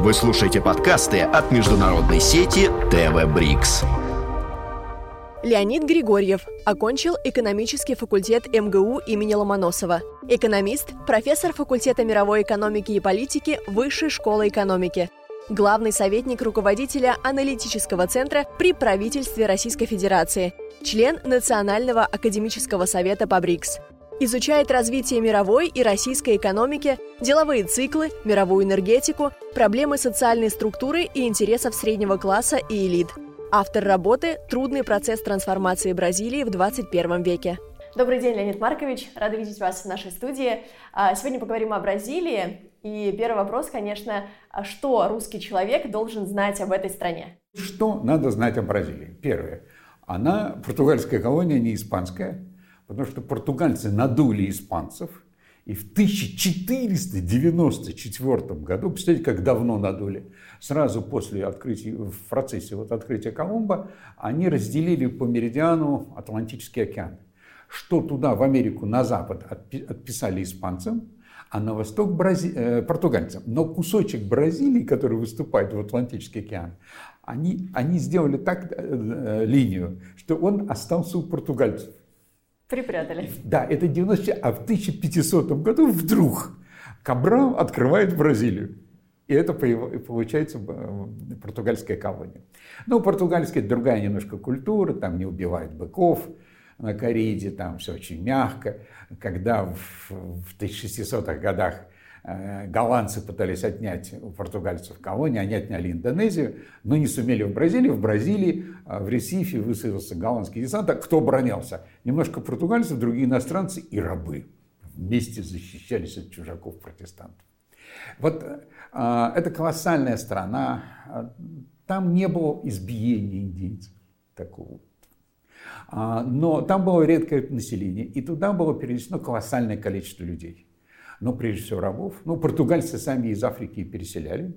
Вы слушаете подкасты от международной сети ТВ Брикс. Леонид Григорьев окончил экономический факультет МГУ имени Ломоносова. Экономист, профессор факультета мировой экономики и политики Высшей школы экономики. Главный советник руководителя аналитического центра при правительстве Российской Федерации. Член Национального академического совета по БРИКС. Изучает развитие мировой и российской экономики, деловые циклы, мировую энергетику, проблемы социальной структуры и интересов среднего класса и элит. Автор работы «Трудный процесс трансформации Бразилии в 21 веке». Добрый день, Леонид Маркович. Рада видеть вас в нашей студии. А, сегодня поговорим о Бразилии. И первый вопрос, конечно, а что русский человек должен знать об этой стране? Что надо знать о Бразилии? Первое. Она португальская колония, не испанская потому что португальцы надули испанцев, и в 1494 году, представляете, как давно надули, сразу после открытия, в процессе вот открытия Колумба, они разделили по меридиану Атлантический океан. Что туда, в Америку, на запад отписали испанцам, а на восток Брази... э, португальцам. Но кусочек Бразилии, который выступает в Атлантический океан, они, они сделали так э, э, линию, что он остался у португальцев. Припрятали. Да, это 90 а в 1500 году вдруг Кабрал открывает Бразилию. И это получается э, португальская колония. Ну, португальская другая немножко культура, там не убивают быков на кориде, там все очень мягко. Когда в, в 1600-х годах голландцы пытались отнять у португальцев колонии, они отняли Индонезию, но не сумели в Бразилии. В Бразилии, э, в Ресифе высадился голландский десант. А кто оборонялся? Немножко португальцев, другие иностранцы и рабы. Вместе защищались от чужаков-протестантов. Вот э, это колоссальная страна. Там не было избиения индейцев такого. Но там было редкое население, и туда было перенесено колоссальное количество людей но прежде всего рабов. Ну, португальцы сами из Африки переселяли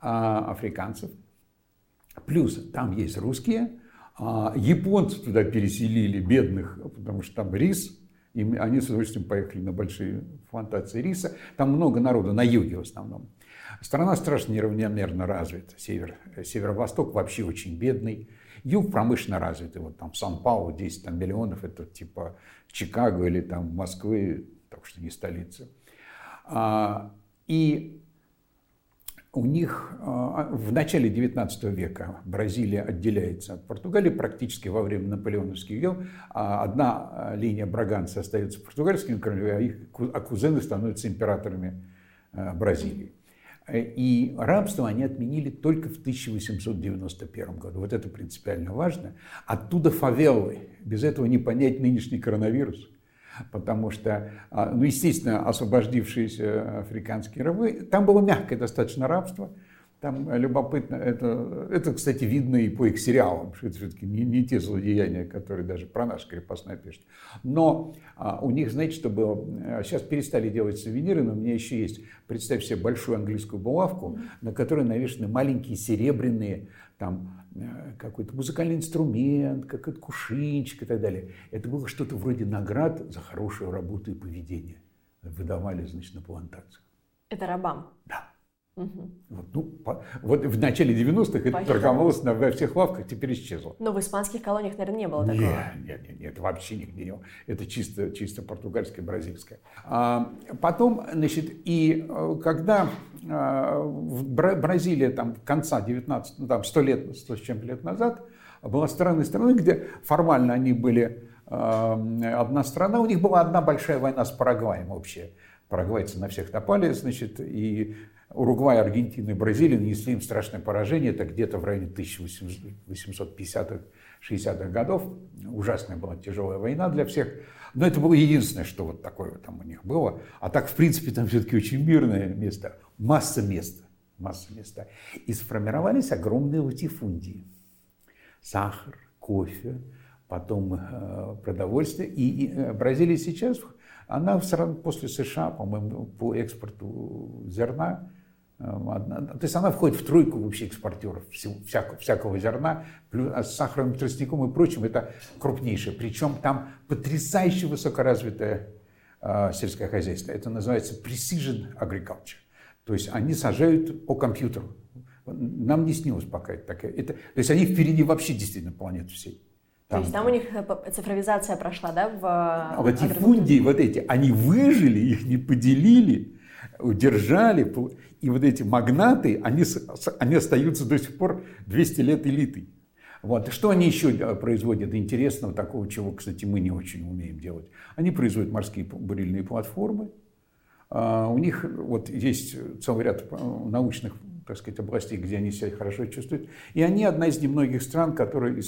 а, африканцев. Плюс там есть русские, а, японцы туда переселили бедных, потому что там рис, и они с удовольствием поехали на большие плантации риса. Там много народу, на юге в основном. Страна страшно неравномерно развита. Север, северо-восток вообще очень бедный. Юг промышленно развитый. Вот там Сан-Паулу 10 там, миллионов, это типа Чикаго или там Москвы, так что не столица. А, и у них а, в начале XIX века Бразилия отделяется от Португалии практически во время наполеоновских дел. А одна линия Браганца остается португальскими королями, а их а кузены становятся императорами Бразилии. И рабство они отменили только в 1891 году. Вот это принципиально важно. Оттуда фавелы. Без этого не понять нынешний коронавирус потому что, а, ну, естественно, освободившиеся африканские рабы, там было мягкое достаточно рабство, там любопытно, это, это, кстати, видно и по их сериалам, что это все-таки не, не те злодеяния, которые даже про наш крепостной пишут. Но а, у них, знаете, что было? Сейчас перестали делать сувениры, но у меня еще есть, представь себе большую английскую булавку, на которой навешаны маленькие серебряные там какой-то музыкальный инструмент, какой-то кушинчик и так далее. Это было что-то вроде наград за хорошую работу и поведение. Выдавали, значит, на плантациях. Это рабам? Да. Угу. Вот, ну, по, вот в начале 90-х это торговалось на, во всех лавках, теперь исчезло. Но в испанских колониях, наверное, не было такого. Нет, нет, нет, нет вообще нигде не было. Это чисто, чисто португальское, бразильское. А, потом, значит, и э, когда Бразилия там конца 19, ну там 100 лет, 100 с чем лет назад, была страной, где формально они были э, одна страна, у них была одна большая война с Парагваем общая. Парагвайцы на всех напали, значит, и Уругвай, Аргентина и Бразилия нанесли им страшное поражение, это где-то в районе 1850-х, 60-х годов. Ужасная была тяжелая война для всех. Но это было единственное, что вот такое там у них было. А так, в принципе, там все-таки очень мирное место. Масса места. Масса места. И сформировались огромные латифундии. Сахар, кофе, потом э, продовольствие. И, и э, Бразилия сейчас, она после США, по-моему, по экспорту зерна то есть она входит в тройку вообще экспортеров всякого, всякого зерна, плюс, а с сахарным тростником и прочим это крупнейшее. Причем там потрясающе высокоразвитое э, сельское хозяйство. Это называется precision agriculture. То есть они сажают по компьютеру. Нам не снилось пока это такая. Это, то есть они впереди вообще действительно планеты всей. Там, То есть там у них э, цифровизация прошла, да? В а латифундии вот эти, они выжили, их не поделили, удержали. И вот эти магнаты, они, они остаются до сих пор 200 лет элитой. Вот. Что они еще э, производят интересного, такого, чего, кстати, мы не очень умеем делать? Они производят морские бурильные платформы. А, у них вот есть целый ряд э, научных так сказать, областей, где они себя хорошо чувствуют. И они одна из немногих стран, которые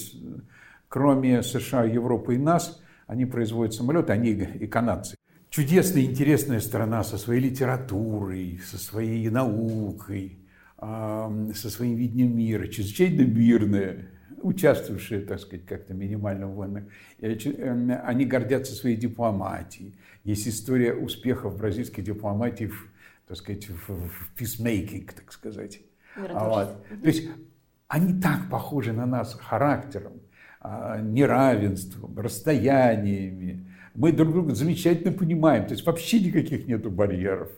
кроме США, Европы и нас, они производят самолеты, они и канадцы. Чудесная, интересная страна со своей литературой, со своей наукой, со своим видением мира, чрезвычайно мирная, участвовавшая, так сказать, как-то минимально в войне. Эм, они гордятся своей дипломатией. Есть история успехов бразильской дипломатии, в, так сказать, в, в так сказать. Вот. То есть они так похожи на нас характером, а, неравенством, расстояниями. Мы друг друга замечательно понимаем, то есть вообще никаких нету барьеров.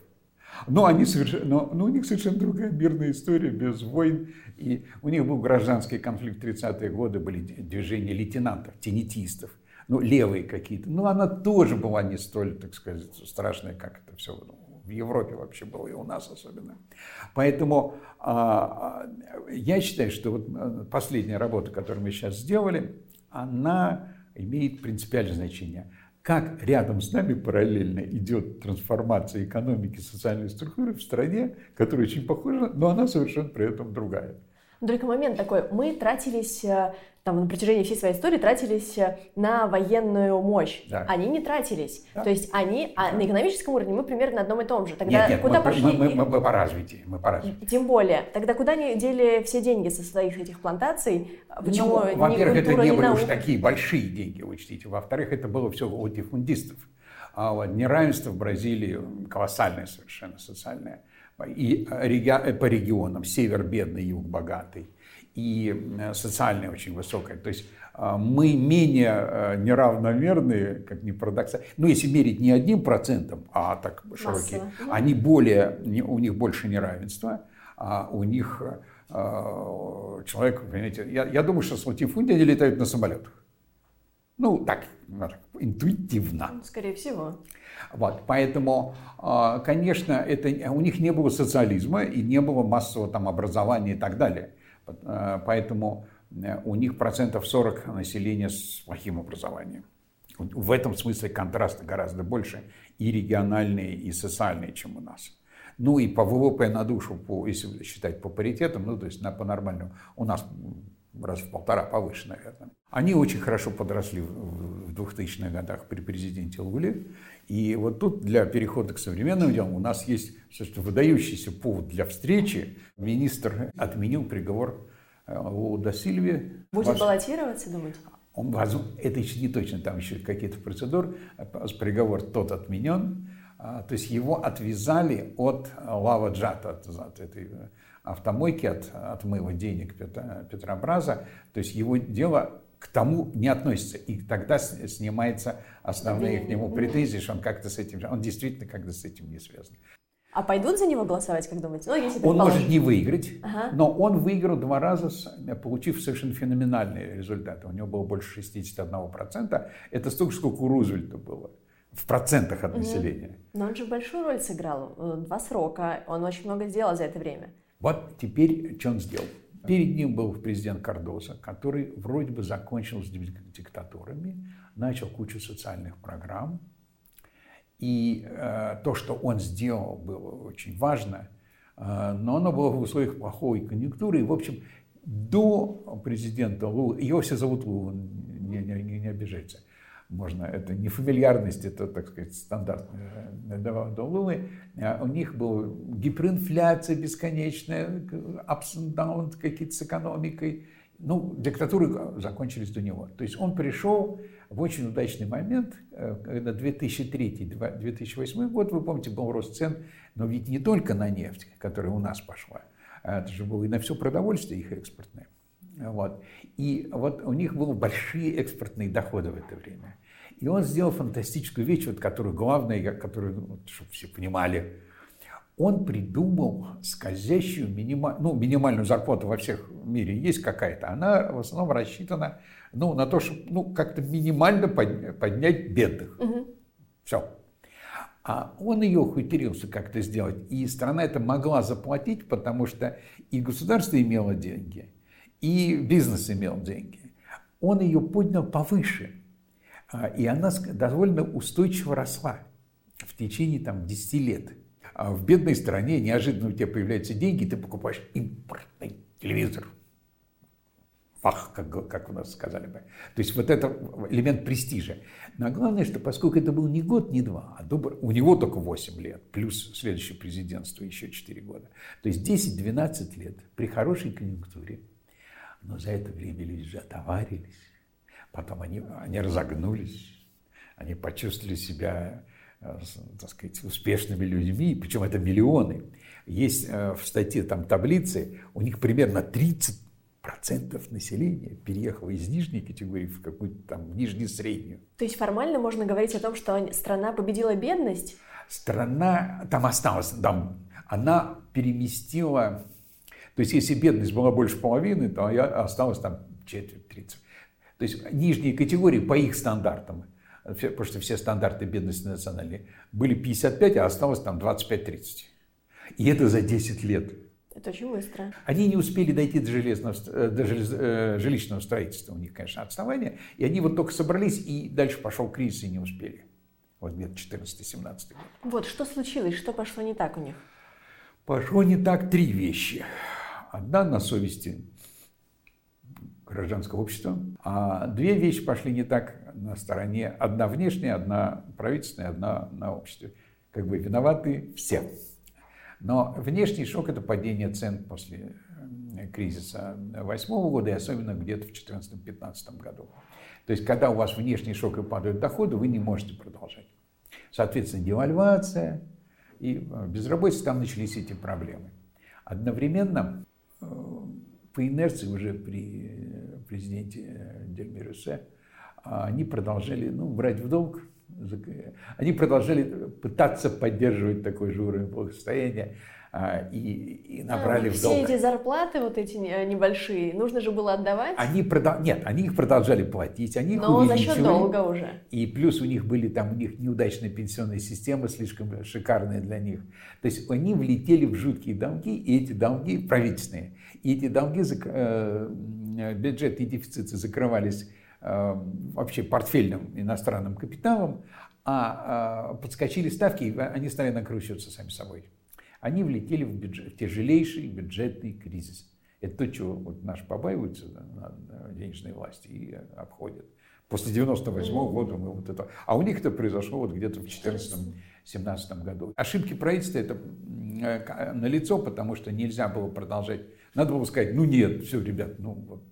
Но, они совершенно, но, но у них совершенно другая мирная история, без войн. И у них был гражданский конфликт в 30-е годы, были движения лейтенантов, тенетистов, ну, левые какие-то. Но она тоже была не столь, так сказать, страшная, как это все в Европе вообще было, и у нас особенно. Поэтому а, я считаю, что вот э, последняя работа, которую мы сейчас сделали, она имеет принципиальное значение. Как рядом с нами параллельно идет трансформация экономики, социальной структуры в стране, которая очень похожа, но она совершенно при этом другая. Только момент такой, мы тратились э, там, на протяжении всей своей истории тратились э, на военную мощь. Да. Они не тратились. Да. То есть они, а на экономическом уровне мы примерно на одном и том же. Тогда нет, нет, куда мы, пошли? Мы, мы, мы, мы по развитию, мы по развитию. Тем более. Тогда куда они дели все деньги со своих этих плантаций? Почему ну, во-первых, это не были уж такие большие деньги, учтите. Во-вторых, это было все у латифундистов. А вот неравенство в Бразилии колоссальное совершенно социальное. И э, по регионам. Север бедный, юг богатый и э, социальная очень высокая. То есть э, мы менее э, неравномерные, как ни парадоксально, ну если мерить не одним процентом, а так широкие, они более, у них больше неравенства, а у них человек, понимаете, я, я думаю, что с латифунди они летают на самолетах. Ну, так, интуитивно. Ну, скорее всего. Вот, поэтому, конечно, это, у них не было социализма и не было массового там образования и так далее. Э, поэтому э, у них процентов 40 населения с плохим образованием. В этом смысле контрасты гораздо больше и региональные, и социальные, чем у нас. Ну и по ВВП на душу, по, если считать по паритетам, ну то есть на, по нормальному, у нас раз в полтора повыше, наверное. Они очень хорошо подросли в 2000-х годах при президенте Луле. И вот тут для перехода к современным делам у нас есть что выдающийся повод для встречи. Министр отменил приговор э, Луда Сильве. Будет Ваш... баллотироваться, думаете? Он, это еще не точно, там еще какие-то процедуры. Приговор тот отменен. А, то есть его отвязали от Лава Джата, от, от этой автомойки, от отмыва денег Петробраза. То есть его дело к тому не относится. И тогда снимается основные к нему претензии, что он как-то с этим, он действительно как-то с этим не связан. А пойдут за него голосовать, как думаете? Ну, если он может не выиграть, ага. но он выиграл два раза, получив совершенно феноменальные результаты. У него было больше 61%. Это столько, сколько у Рузвельта было в процентах от населения. Но он же большую роль сыграл. Э, два срока. Он очень много сделал за это время. Вот теперь что он сделал? Перед ним был президент Кардоса, который вроде бы закончил с диктатурами, начал кучу социальных программ. И э, то, что он сделал, было очень важно, э, но оно было в условиях плохой конъюнктуры. И, в общем, до президента Лулы, его все зовут Лула, не, не, не обижайте, можно, это не фамильярность, это, так сказать, стандартная Долулы. А у них была гиперинфляция бесконечная, ups and downs какие-то с экономикой. Ну, диктатуры закончились до него. То есть он пришел в очень удачный момент, э, когда 2003-2008 год, вы помните, был рост цен, но ведь не только на нефть, которая у нас пошла, а это же было и на все продовольствие их экспортное. Вот. И вот у них были большие экспортные доходы в это время. И он сделал фантастическую вещь, вот, которую главное, которую, ну, чтобы все понимали, он придумал скользящую минималь... ну, минимальную зарплату во всех мире есть какая-то. Она в основном рассчитана ну, на то, чтобы ну, как-то минимально поднять бедных. Угу. Все. А он ее ухитрился как-то сделать. И страна это могла заплатить, потому что и государство имело деньги, и бизнес имел деньги. Он ее поднял повыше. А, и она довольно устойчиво росла в течение там, 10 лет. А в бедной стране неожиданно у тебя появляются деньги, ты покупаешь импортный телевизор. Фах, как, как у нас сказали бы. То есть вот это элемент престижа. Но главное, что поскольку это был не год, не два, а добр... у него только 8 лет, плюс следующее президентство еще 4 года. То есть 10-12 лет при хорошей конъюнктуре. Но за это время люди же отоварились. Потом они, они разогнулись, они почувствовали себя Э, так сказать, успешными людьми, причем это миллионы. Есть э, в статье там таблицы, у них примерно 30 процентов населения переехало из нижней категории в какую-то там нижнюю среднюю. То есть формально можно говорить о том, что страна победила бедность? Страна там осталась, там, она переместила, то есть если бедность была больше половины, то осталось там четверть, тридцать. То есть нижние категории по их стандартам потому что все стандарты бедности национальные, были 55, а осталось там 25-30. И это за 10 лет. Это очень быстро. Они не успели дойти до, железного, э, до желез, э, жилищного строительства, у них, конечно, отставание. И они вот только собрались, и дальше пошел кризис, и не успели. Вот где-то 14-17 год. Вот, что случилось, что пошло не так у них? Пошло не так три вещи. Одна на совести гражданского общества, а две вещи пошли не так на стороне, одна внешняя, одна правительственная, одна на обществе. Как бы виноваты все. Но внешний шок – это падение цен после э, кризиса 2008 года и особенно где-то в 2014-2015 году. То есть, когда у вас внешний шок и падают доходы, вы не можете продолжать. Соответственно, девальвация и э, безработица, там начались эти проблемы. Одновременно по инерции уже при президенте Дельме Рюссе а они продолжали ну, брать в долг, они продолжали пытаться поддерживать такой же уровень благосостояния а, и, и набрали а, в долг. Все эти зарплаты вот эти небольшие, нужно же было отдавать? Они продал... Нет, они их продолжали платить, они их Но увеличивали. за счет долга уже. И плюс у них были там у них неудачная пенсионная система, слишком шикарная для них. То есть они влетели в жуткие долги, и эти долги правительственные. И эти долги, э, бюджетные дефициты закрывались вообще портфельным иностранным капиталом, а, а подскочили ставки, они стали накручиваться сами собой. Они влетели в, бюджет, в тяжелейший бюджетный кризис. Это то, чего вот наши побаиваются на денежной власти и обходят. После 98 -го года мы вот это... А у них это произошло вот где-то в 2014-2017 году. Ошибки правительства это э, налицо, потому что нельзя было продолжать. Надо было сказать, ну нет, все, ребят, ну вот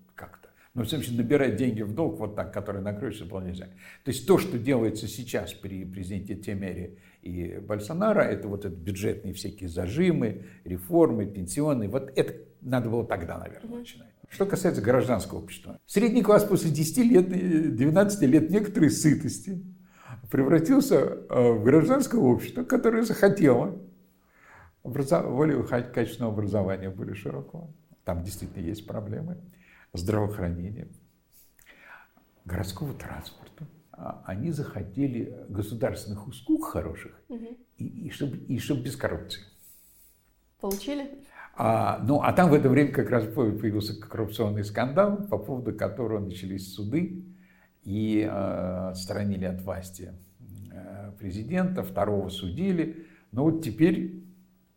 но, в смысле, набирать деньги в долг вот так, который накроется, было нельзя. То есть то, что делается сейчас при президенте Темере и Бальсонара, это вот это бюджетные всякие зажимы, реформы, пенсионные, вот это надо было тогда, наверное, начинать. Что касается гражданского общества. Средний класс после 10 лет, 12 лет некоторой сытости превратился э, в гражданское общество, которое захотело образов... более качественного образования, более широкого. Там действительно есть проблемы здравоохранения, городского транспорта. Они захотели государственных услуг хороших угу. и, и, чтобы, и чтобы без коррупции. Получили? А, ну, а там в это время как раз появился коррупционный скандал, по поводу которого начались суды и э, отстранили от власти э, президента, второго судили. Но вот теперь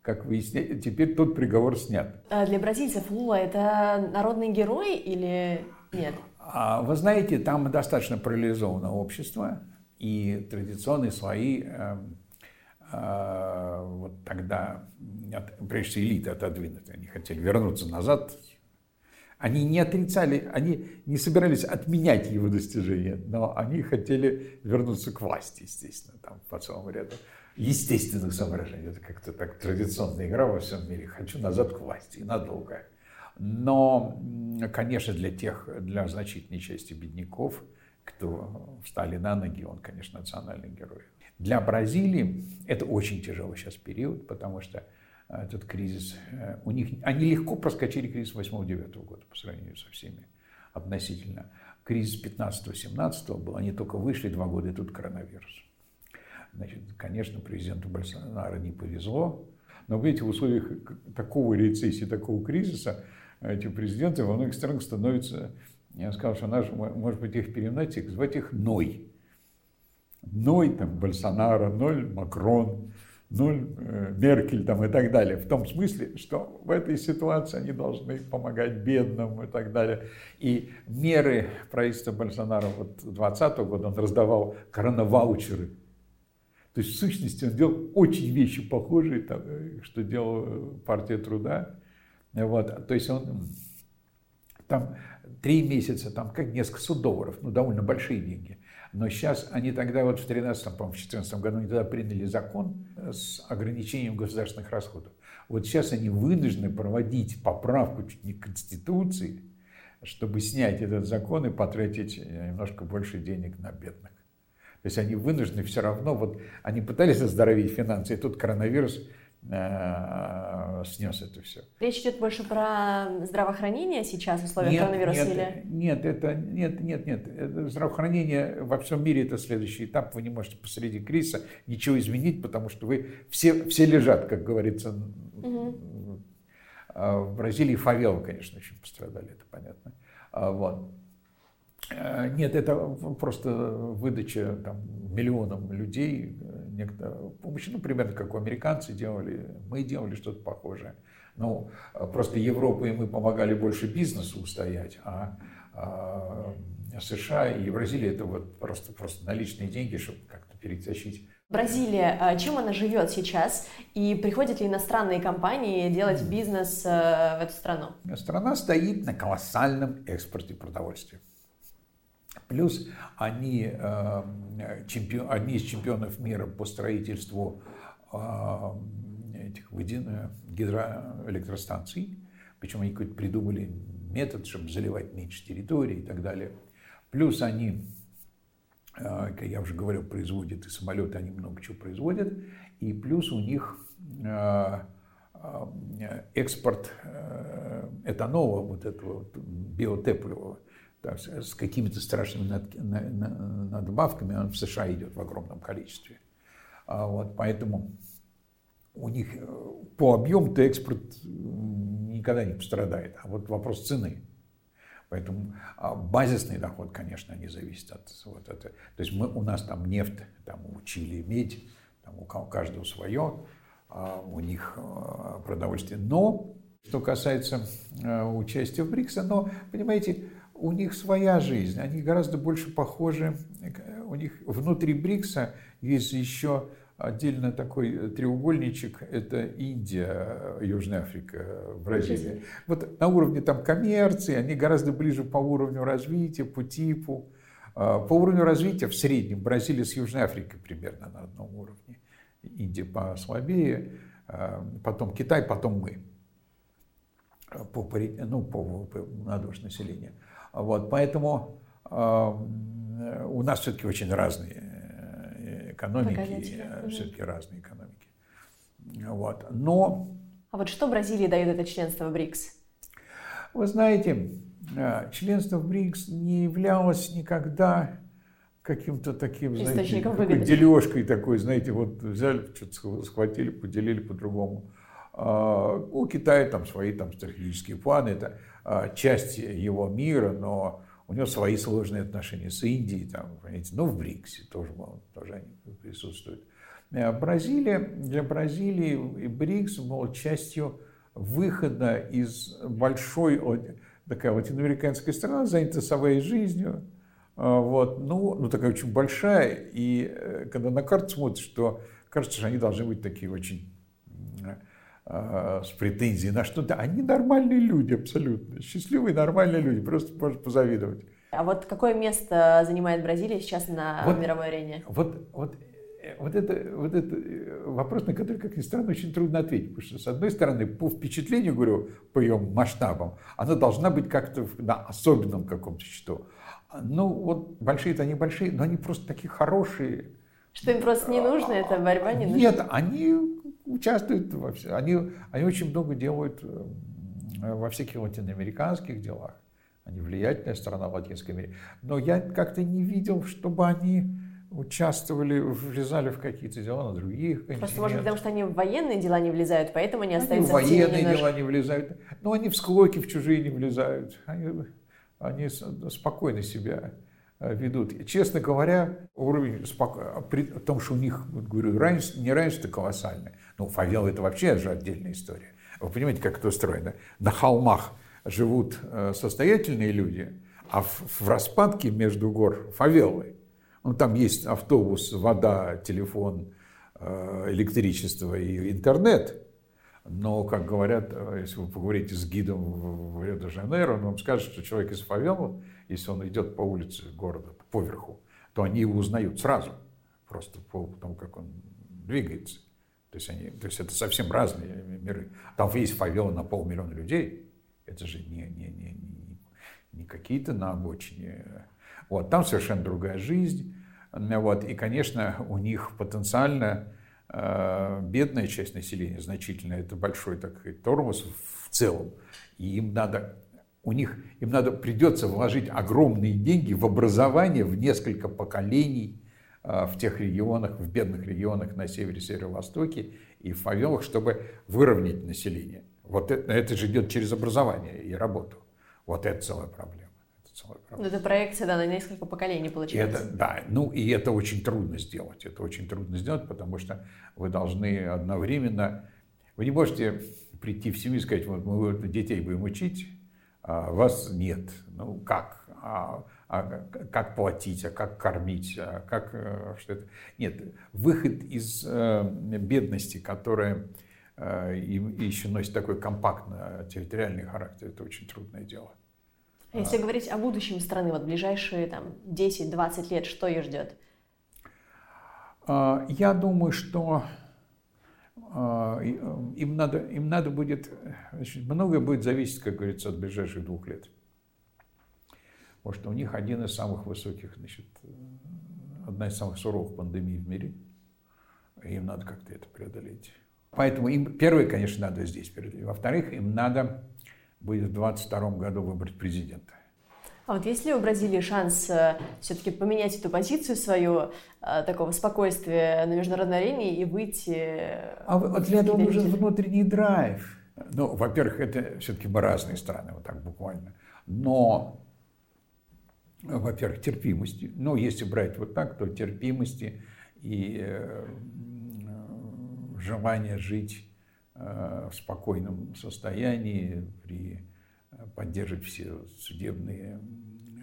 как выясняется, теперь тот приговор снят. А для бразильцев Лула это народный герой или нет? А, вы знаете, там достаточно парализовано общество, и традиционные слои э, э, вот тогда, прежде всего, элиты отодвинуты, они хотели вернуться назад. Они не отрицали, они не собирались отменять его достижения, но они хотели вернуться к власти, естественно, там по целому ряду естественных соображений. Это как-то так традиционная игра во всем мире. Хочу назад к власти, надолго. Но, конечно, для тех, для значительной части бедняков, кто встали на ноги, он, конечно, национальный герой. Для Бразилии это очень тяжелый сейчас период, потому что этот кризис. У них, они легко проскочили кризис 8-9 года по сравнению со всеми относительно. Кризис 15-17 был, они только вышли два года, и тут коронавирус. Значит, конечно, президенту Больсонaro не повезло, но в этих условиях такого рецессии, такого кризиса, эти президенты во многих странах становятся, я сказал, что наш, может быть, их переименовать, звать их Ной. Ной, там, Больсонaro, Ноль, Макрон, Ноль, э, Меркель там, и так далее. В том смысле, что в этой ситуации они должны помогать бедным и так далее. И меры правительства Больсонaro вот 2020 года, он раздавал коронаваучеры то есть, в сущности, он делал очень вещи похожие, там, э, что делала партия труда. Вот. То есть он там три месяца, там как несколько сот долларов, ну, довольно большие деньги. Но сейчас они тогда, вот в 13 по-моему, в 14 году, они тогда приняли закон с ограничением государственных расходов. Вот сейчас они вынуждены проводить поправку чуть не Конституции, чтобы снять этот закон и потратить немножко больше денег на бедных. То есть они вынуждены все равно, вот они пытались оздоровить финансы, и тут коронавирус э, снес это все. Речь идет больше про здравоохранение сейчас в условиях нет, коронавируса нет, или? Нет, это нет, нет, нет. Это здравоохранение во всем мире это следующий этап. Вы не можете посреди кризиса ничего изменить, потому что вы все, все лежат, как говорится. Угу. В Бразилии фавелы, конечно, очень пострадали, это понятно. А, вот. Э, нет, это просто выдача там, миллионам людей некто, помощи, ну, примерно как американцы делали, мы делали что-то похожее. Ну, просто Европа и мы помогали больше бизнесу устоять, а, а США и Бразилия это вот просто, просто наличные деньги, чтобы как-то перетащить. Бразилия, а чем она живет сейчас? И приходят ли иностранные компании делать бизнес э, в эту страну? Страна стоит на колоссальном экспорте продовольствия. Плюс они, э, чемпион, одни из чемпионов мира по строительству э, этих гидроэлектростанций. Причем они какой-то придумали метод, чтобы заливать меньше территории и так далее. Плюс они, э, как я уже говорил, производят и самолеты, они много чего производят. И плюс у них экспорт этанола, вот этого биотепливого, так, с какими-то страшными над, надбавками, он в США идет в огромном количестве. А вот, поэтому у них э, по объему-то экспорт никогда не пострадает, а вот вопрос цены. Поэтому а базисный доход, конечно, не зависит от вот этого. То есть мы, у нас там нефть, там у Чили медь, там у каждого свое, а у них э, продовольствие. Но, что касается э, участия в БРИКСе, но, понимаете, у них своя жизнь, они гораздо больше похожи, у них внутри БРИКСа есть еще отдельно такой треугольничек, это Индия, Южная Африка, Бразилия. Вот на уровне там коммерции, они гораздо ближе по уровню развития, по типу. По уровню развития в среднем Бразилия с Южной Африкой примерно на одном уровне. Индия послабее, потом Китай, потом мы по, ну, по, по на душ населения. Вот, поэтому э, у нас все-таки очень разные э, экономики, э, все-таки разные экономики. Вот. Но... А вот что Бразилии дает это членство в БРИКС? Вы знаете, э, членство в БРИКС не являлось никогда каким-то таким, знаете, такой дележкой такой, знаете, вот взяли, что-то схватили, поделили по-другому. А, у Китая там свои там стратегические планы, это а, часть его мира, но у него свои сложные отношения с Индией, там, понимаете, ну, в БРИКСе тоже, тоже они присутствуют. А Бразилия, для Бразилии БРИКС был частью выхода из большой, такая латиноамериканская страна, занята своей жизнью, вот, ну, ну, такая очень большая, и э, когда на карту смотришь, что кажется, что они должны быть такие очень с претензией на что-то. Они нормальные люди абсолютно. Счастливые, нормальные люди. Просто можно позавидовать. А вот какое место занимает Бразилия сейчас на вот, мировой арене? Вот, вот, вот, это, вот это э, вопрос, на который, как ни странно, очень трудно ответить. Потому что, с одной стороны, по впечатлению, говорю, по ее масштабам, она должна быть как-то на особенном каком-то счету. Ну, вот большие-то они большие, но они просто такие хорошие. Что им просто не нужно, эта борьба не нужна? Нет, они участвуют во всем. Они, они очень много делают во всяких латиноамериканских делах. Они влиятельная страна в Латинской Америке. Но я как-то не видел, чтобы они участвовали, влезали в какие-то дела на других континентах. Просто, может, потому что они в военные дела не влезают, поэтому они остаются они в военные немножко... дела не влезают. Но они в склоки в чужие не влезают. Они, они спокойно себя э, ведут. Честно говоря, уровень споко... при том, что у них, говорю, равенство, не равенство колоссальное. Ну, фавел это вообще же отдельная история. Вы понимаете, как это устроено? На холмах живут э, состоятельные люди, а в, в распадке между гор фавелы. Ну, там есть автобус, вода, телефон, э, электричество и интернет. Но, как говорят, э, если вы поговорите с гидом в Рио-де-Жанейро, он вам скажет, что человек из фавелы, если он идет по улице города поверху, то они его узнают сразу, просто по тому, как он двигается. То есть, они, то есть это совсем разные миры. Там есть фавела на полмиллиона людей. Это же не, не, не, не, не какие-то на обочине. Вот, там совершенно другая жизнь. Вот, и, конечно, у них потенциально бедная часть населения значительно. Это большой такой тормоз в целом. И им надо у них им надо придется вложить огромные деньги в образование в несколько поколений Э, в тех регионах, в бедных регионах на севере, северо-востоке и в фавелах, чтобы выровнять население. Вот это, это же идет через образование и работу. Вот это целая проблема. Это, целая проблема. это проекция, да, на несколько поколений получается. Это, да, ну и это очень трудно сделать. Это очень трудно сделать, потому что вы должны одновременно... Вы не можете прийти в семью и сказать, вот мы детей будем учить, а вас нет. Ну как? А а как платить, а как кормить, а как э, что это. Нет, выход из э, бедности, которая э, и еще носит такой компактный территориальный характер, это очень трудное дело. А если а, говорить о будущем страны, вот ближайшие там 10-20 лет, что ее ждет? Я думаю, что им надо, им надо будет, значит, многое будет зависеть, как говорится, от ближайших двух лет. Потому что у них один из самых высоких, значит, одна из самых суровых пандемий в мире. Им надо как-то это преодолеть. Поэтому им, первое, конечно, надо здесь преодолеть. Во-вторых, им надо будет в 2022 году выбрать президента. А вот есть ли у Бразилии шанс э, все-таки поменять эту позицию свою, э, такого спокойствия на международной арене и выйти... А вот для этого нужен внутренний драйв. Ну, во-первых, это все-таки мы разные страны, вот так буквально. Но во-первых, терпимости. Ну, если брать вот так, то терпимости и э, желание жить в спокойном состоянии, при поддерживать все судебные,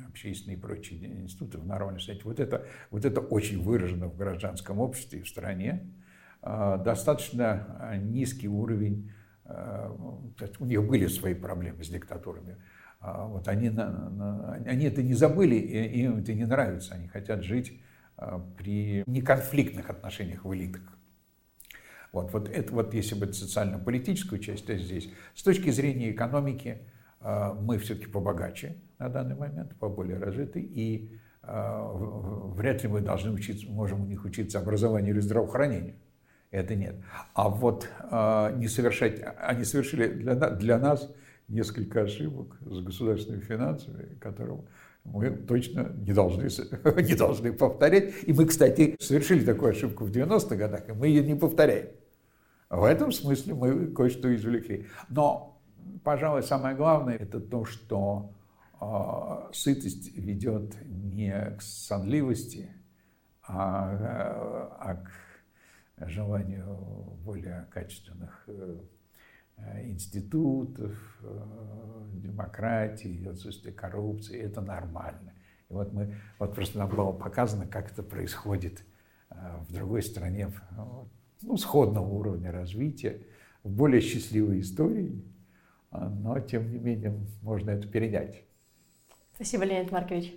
общественные и прочие институты в нормальном состоянии. Вот это, вот это очень выражено в гражданском обществе в стране. Э, достаточно низкий уровень, у них были свои проблемы с диктатурами, а вот они, они это не забыли, и им это не нравится. Они хотят жить а, при неконфликтных отношениях в элитах. Вот, вот это вот если бы социально-политическую часть, то здесь. С точки зрения экономики а, мы все-таки побогаче на данный момент, поболее развиты, и вряд ли мы должны учиться, можем у них учиться образованию или здравоохранению. Это нет. А вот не совершать, они совершили для, для нас несколько ошибок с государственными финансами, которые мы точно не должны, не должны повторять. И мы, кстати, совершили такую ошибку в 90-х годах, и мы ее не повторяем. В этом смысле мы кое-что извлекли. Но, пожалуй, самое главное – это то, что э, сытость ведет не к сонливости, а, а к желанию более качественных э, институтов, э, демократии, отсутствие коррупции, это нормально. И вот мы, вот просто нам было показано, как это происходит э, в другой стране, ну, сходного уровня развития, в более счастливой истории, но, тем не менее, можно это перенять. Спасибо, Леонид Маркович.